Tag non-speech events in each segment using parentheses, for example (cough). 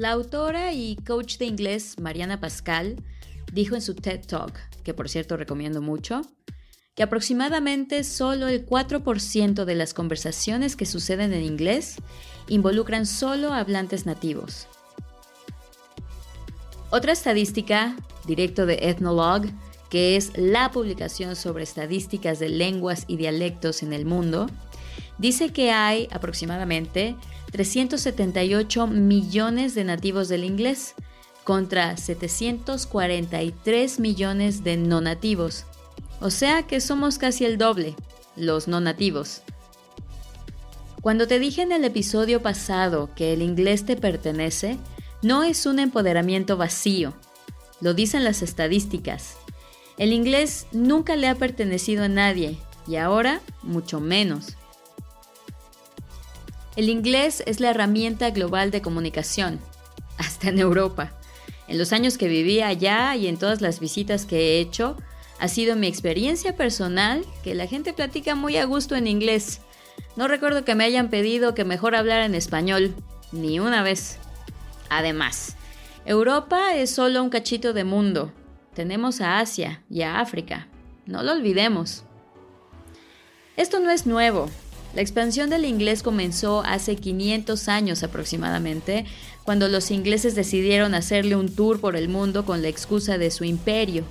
La autora y coach de inglés Mariana Pascal dijo en su TED Talk, que por cierto recomiendo mucho, que aproximadamente solo el 4% de las conversaciones que suceden en inglés involucran solo hablantes nativos. Otra estadística, directo de Ethnologue, que es la publicación sobre estadísticas de lenguas y dialectos en el mundo, dice que hay aproximadamente 378 millones de nativos del inglés contra 743 millones de no nativos. O sea que somos casi el doble, los no nativos. Cuando te dije en el episodio pasado que el inglés te pertenece, no es un empoderamiento vacío, lo dicen las estadísticas. El inglés nunca le ha pertenecido a nadie y ahora mucho menos. El inglés es la herramienta global de comunicación, (laughs) hasta en Europa. En los años que viví allá y en todas las visitas que he hecho, ha sido mi experiencia personal que la gente platica muy a gusto en inglés. No recuerdo que me hayan pedido que mejor hablara en español, ni una vez. Además, Europa es solo un cachito de mundo, tenemos a Asia y a África. No lo olvidemos. Esto no es nuevo. La expansión del inglés comenzó hace 500 años aproximadamente, cuando los ingleses decidieron hacerle un tour por el mundo con la excusa de su imperio.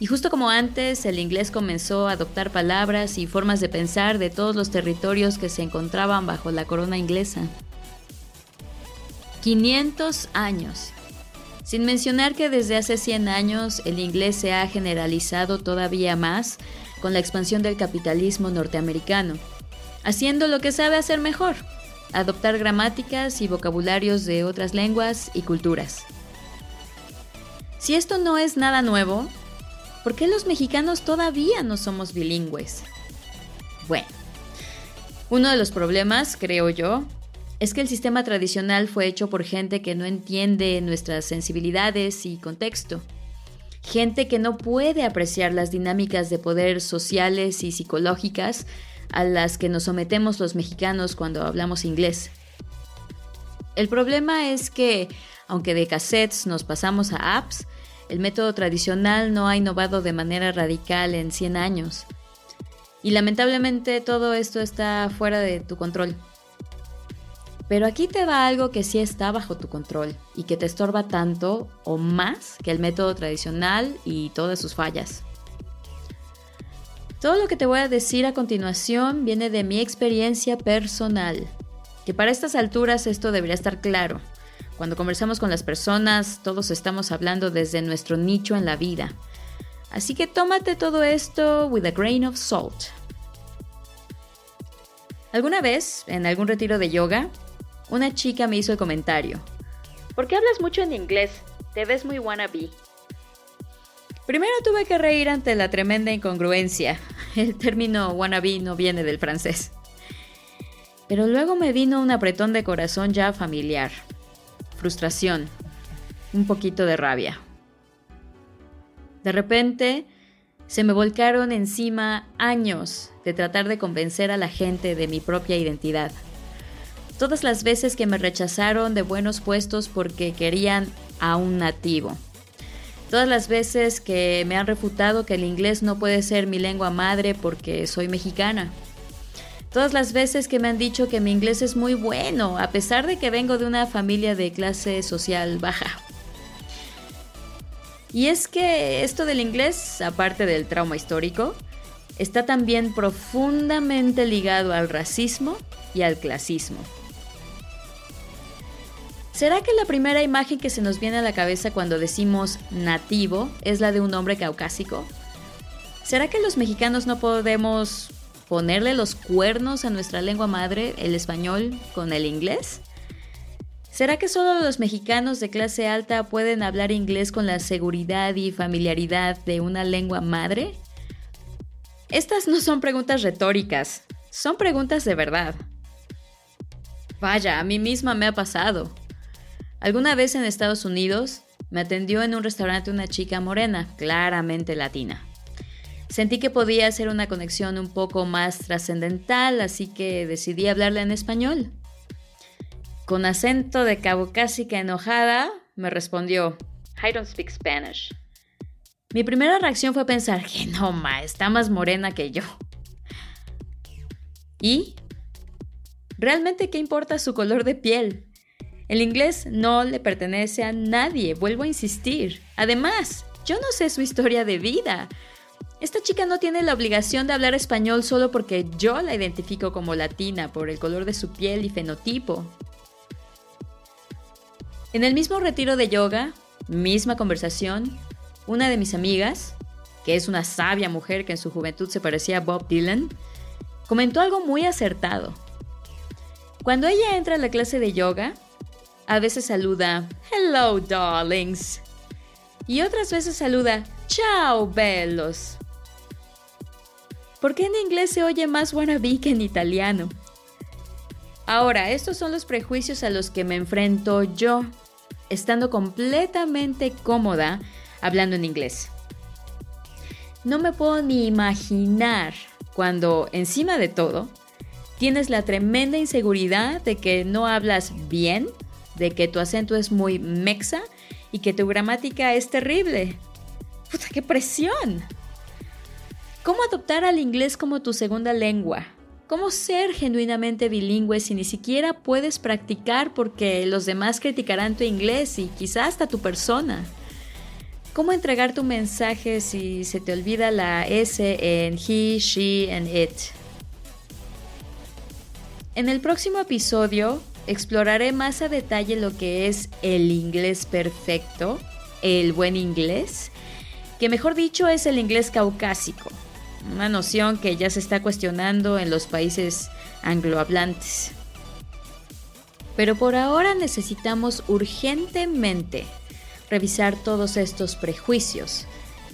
Y justo como antes, el inglés comenzó a adoptar palabras y formas de pensar de todos los territorios que se encontraban bajo la corona inglesa. 500 años. Sin mencionar que desde hace 100 años el inglés se ha generalizado todavía más con la expansión del capitalismo norteamericano, haciendo lo que sabe hacer mejor, adoptar gramáticas y vocabularios de otras lenguas y culturas. Si esto no es nada nuevo, ¿por qué los mexicanos todavía no somos bilingües? Bueno, uno de los problemas, creo yo, es que el sistema tradicional fue hecho por gente que no entiende nuestras sensibilidades y contexto. Gente que no puede apreciar las dinámicas de poder sociales y psicológicas a las que nos sometemos los mexicanos cuando hablamos inglés. El problema es que, aunque de cassettes nos pasamos a apps, el método tradicional no ha innovado de manera radical en 100 años. Y lamentablemente todo esto está fuera de tu control. Pero aquí te va algo que sí está bajo tu control y que te estorba tanto o más que el método tradicional y todas sus fallas. Todo lo que te voy a decir a continuación viene de mi experiencia personal, que para estas alturas esto debería estar claro. Cuando conversamos con las personas, todos estamos hablando desde nuestro nicho en la vida. Así que tómate todo esto with a grain of salt. ¿Alguna vez, en algún retiro de yoga, una chica me hizo el comentario. ¿Por qué hablas mucho en inglés? Te ves muy wannabe. Primero tuve que reír ante la tremenda incongruencia. (laughs) El término wannabe no viene del francés. Pero luego me vino un apretón de corazón ya familiar. Frustración. Un poquito de rabia. De repente, se me volcaron encima años de tratar de convencer a la gente de mi propia identidad todas las veces que me rechazaron de buenos puestos porque querían a un nativo. Todas las veces que me han refutado que el inglés no puede ser mi lengua madre porque soy mexicana. Todas las veces que me han dicho que mi inglés es muy bueno, a pesar de que vengo de una familia de clase social baja. Y es que esto del inglés, aparte del trauma histórico, está también profundamente ligado al racismo y al clasismo. ¿Será que la primera imagen que se nos viene a la cabeza cuando decimos nativo es la de un hombre caucásico? ¿Será que los mexicanos no podemos ponerle los cuernos a nuestra lengua madre, el español, con el inglés? ¿Será que solo los mexicanos de clase alta pueden hablar inglés con la seguridad y familiaridad de una lengua madre? Estas no son preguntas retóricas, son preguntas de verdad. Vaya, a mí misma me ha pasado. Alguna vez en Estados Unidos me atendió en un restaurante una chica morena, claramente latina. Sentí que podía hacer una conexión un poco más trascendental, así que decidí hablarle en español. con acento de caucásica enojada, me respondió, I don't speak Spanish. Mi primera reacción fue pensar que no, ma, está más morena que yo. ¿Y? ¿Realmente qué importa su color de piel? El inglés no le pertenece a nadie, vuelvo a insistir. Además, yo no sé su historia de vida. Esta chica no tiene la obligación de hablar español solo porque yo la identifico como latina por el color de su piel y fenotipo. En el mismo retiro de yoga, misma conversación, una de mis amigas, que es una sabia mujer que en su juventud se parecía a Bob Dylan, comentó algo muy acertado. Cuando ella entra a la clase de yoga, a veces saluda Hello, darlings. Y otras veces saluda Ciao, bellos. ¿Por qué en inglés se oye más wannabe que en italiano? Ahora, estos son los prejuicios a los que me enfrento yo, estando completamente cómoda hablando en inglés. No me puedo ni imaginar cuando, encima de todo, tienes la tremenda inseguridad de que no hablas bien de que tu acento es muy mexa y que tu gramática es terrible. ¡Puta, qué presión! ¿Cómo adoptar al inglés como tu segunda lengua? ¿Cómo ser genuinamente bilingüe si ni siquiera puedes practicar porque los demás criticarán tu inglés y quizás hasta tu persona? ¿Cómo entregar tu mensaje si se te olvida la S en he, she and it? En el próximo episodio exploraré más a detalle lo que es el inglés perfecto, el buen inglés, que mejor dicho es el inglés caucásico, una noción que ya se está cuestionando en los países anglohablantes. Pero por ahora necesitamos urgentemente revisar todos estos prejuicios,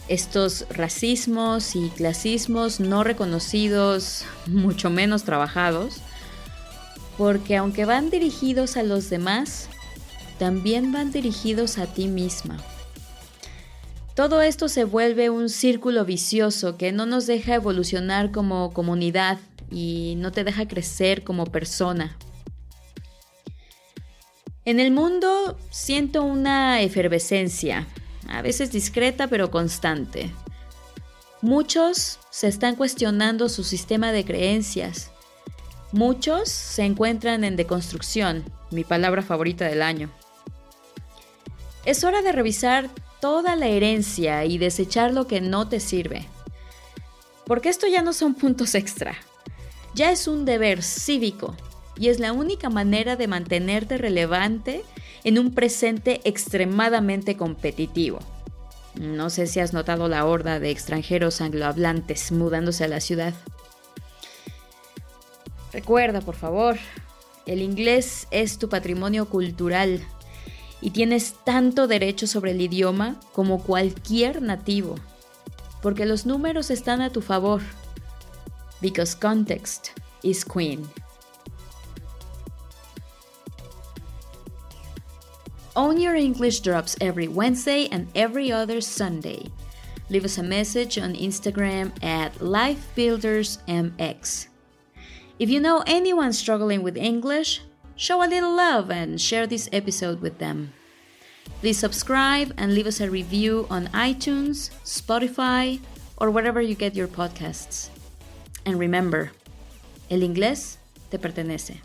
estos racismos y clasismos no reconocidos, mucho menos trabajados, porque aunque van dirigidos a los demás, también van dirigidos a ti misma. Todo esto se vuelve un círculo vicioso que no nos deja evolucionar como comunidad y no te deja crecer como persona. En el mundo siento una efervescencia, a veces discreta pero constante. Muchos se están cuestionando su sistema de creencias, Muchos se encuentran en deconstrucción, mi palabra favorita del año. Es hora de revisar toda la herencia y desechar lo que no te sirve. Porque esto ya no son puntos extra. Ya es un deber cívico y es la única manera de mantenerte relevante en un presente extremadamente competitivo. No sé si has notado la horda de extranjeros anglohablantes mudándose a la ciudad. Recuerda, por favor, el inglés es tu patrimonio cultural y tienes tanto derecho sobre el idioma como cualquier nativo, porque los números están a tu favor. Because context is queen. Own Your English drops every Wednesday and every other Sunday. Leave us a message on Instagram at LifeBuildersMX. If you know anyone struggling with English, show a little love and share this episode with them. Please subscribe and leave us a review on iTunes, Spotify, or wherever you get your podcasts. And remember, el inglés te pertenece.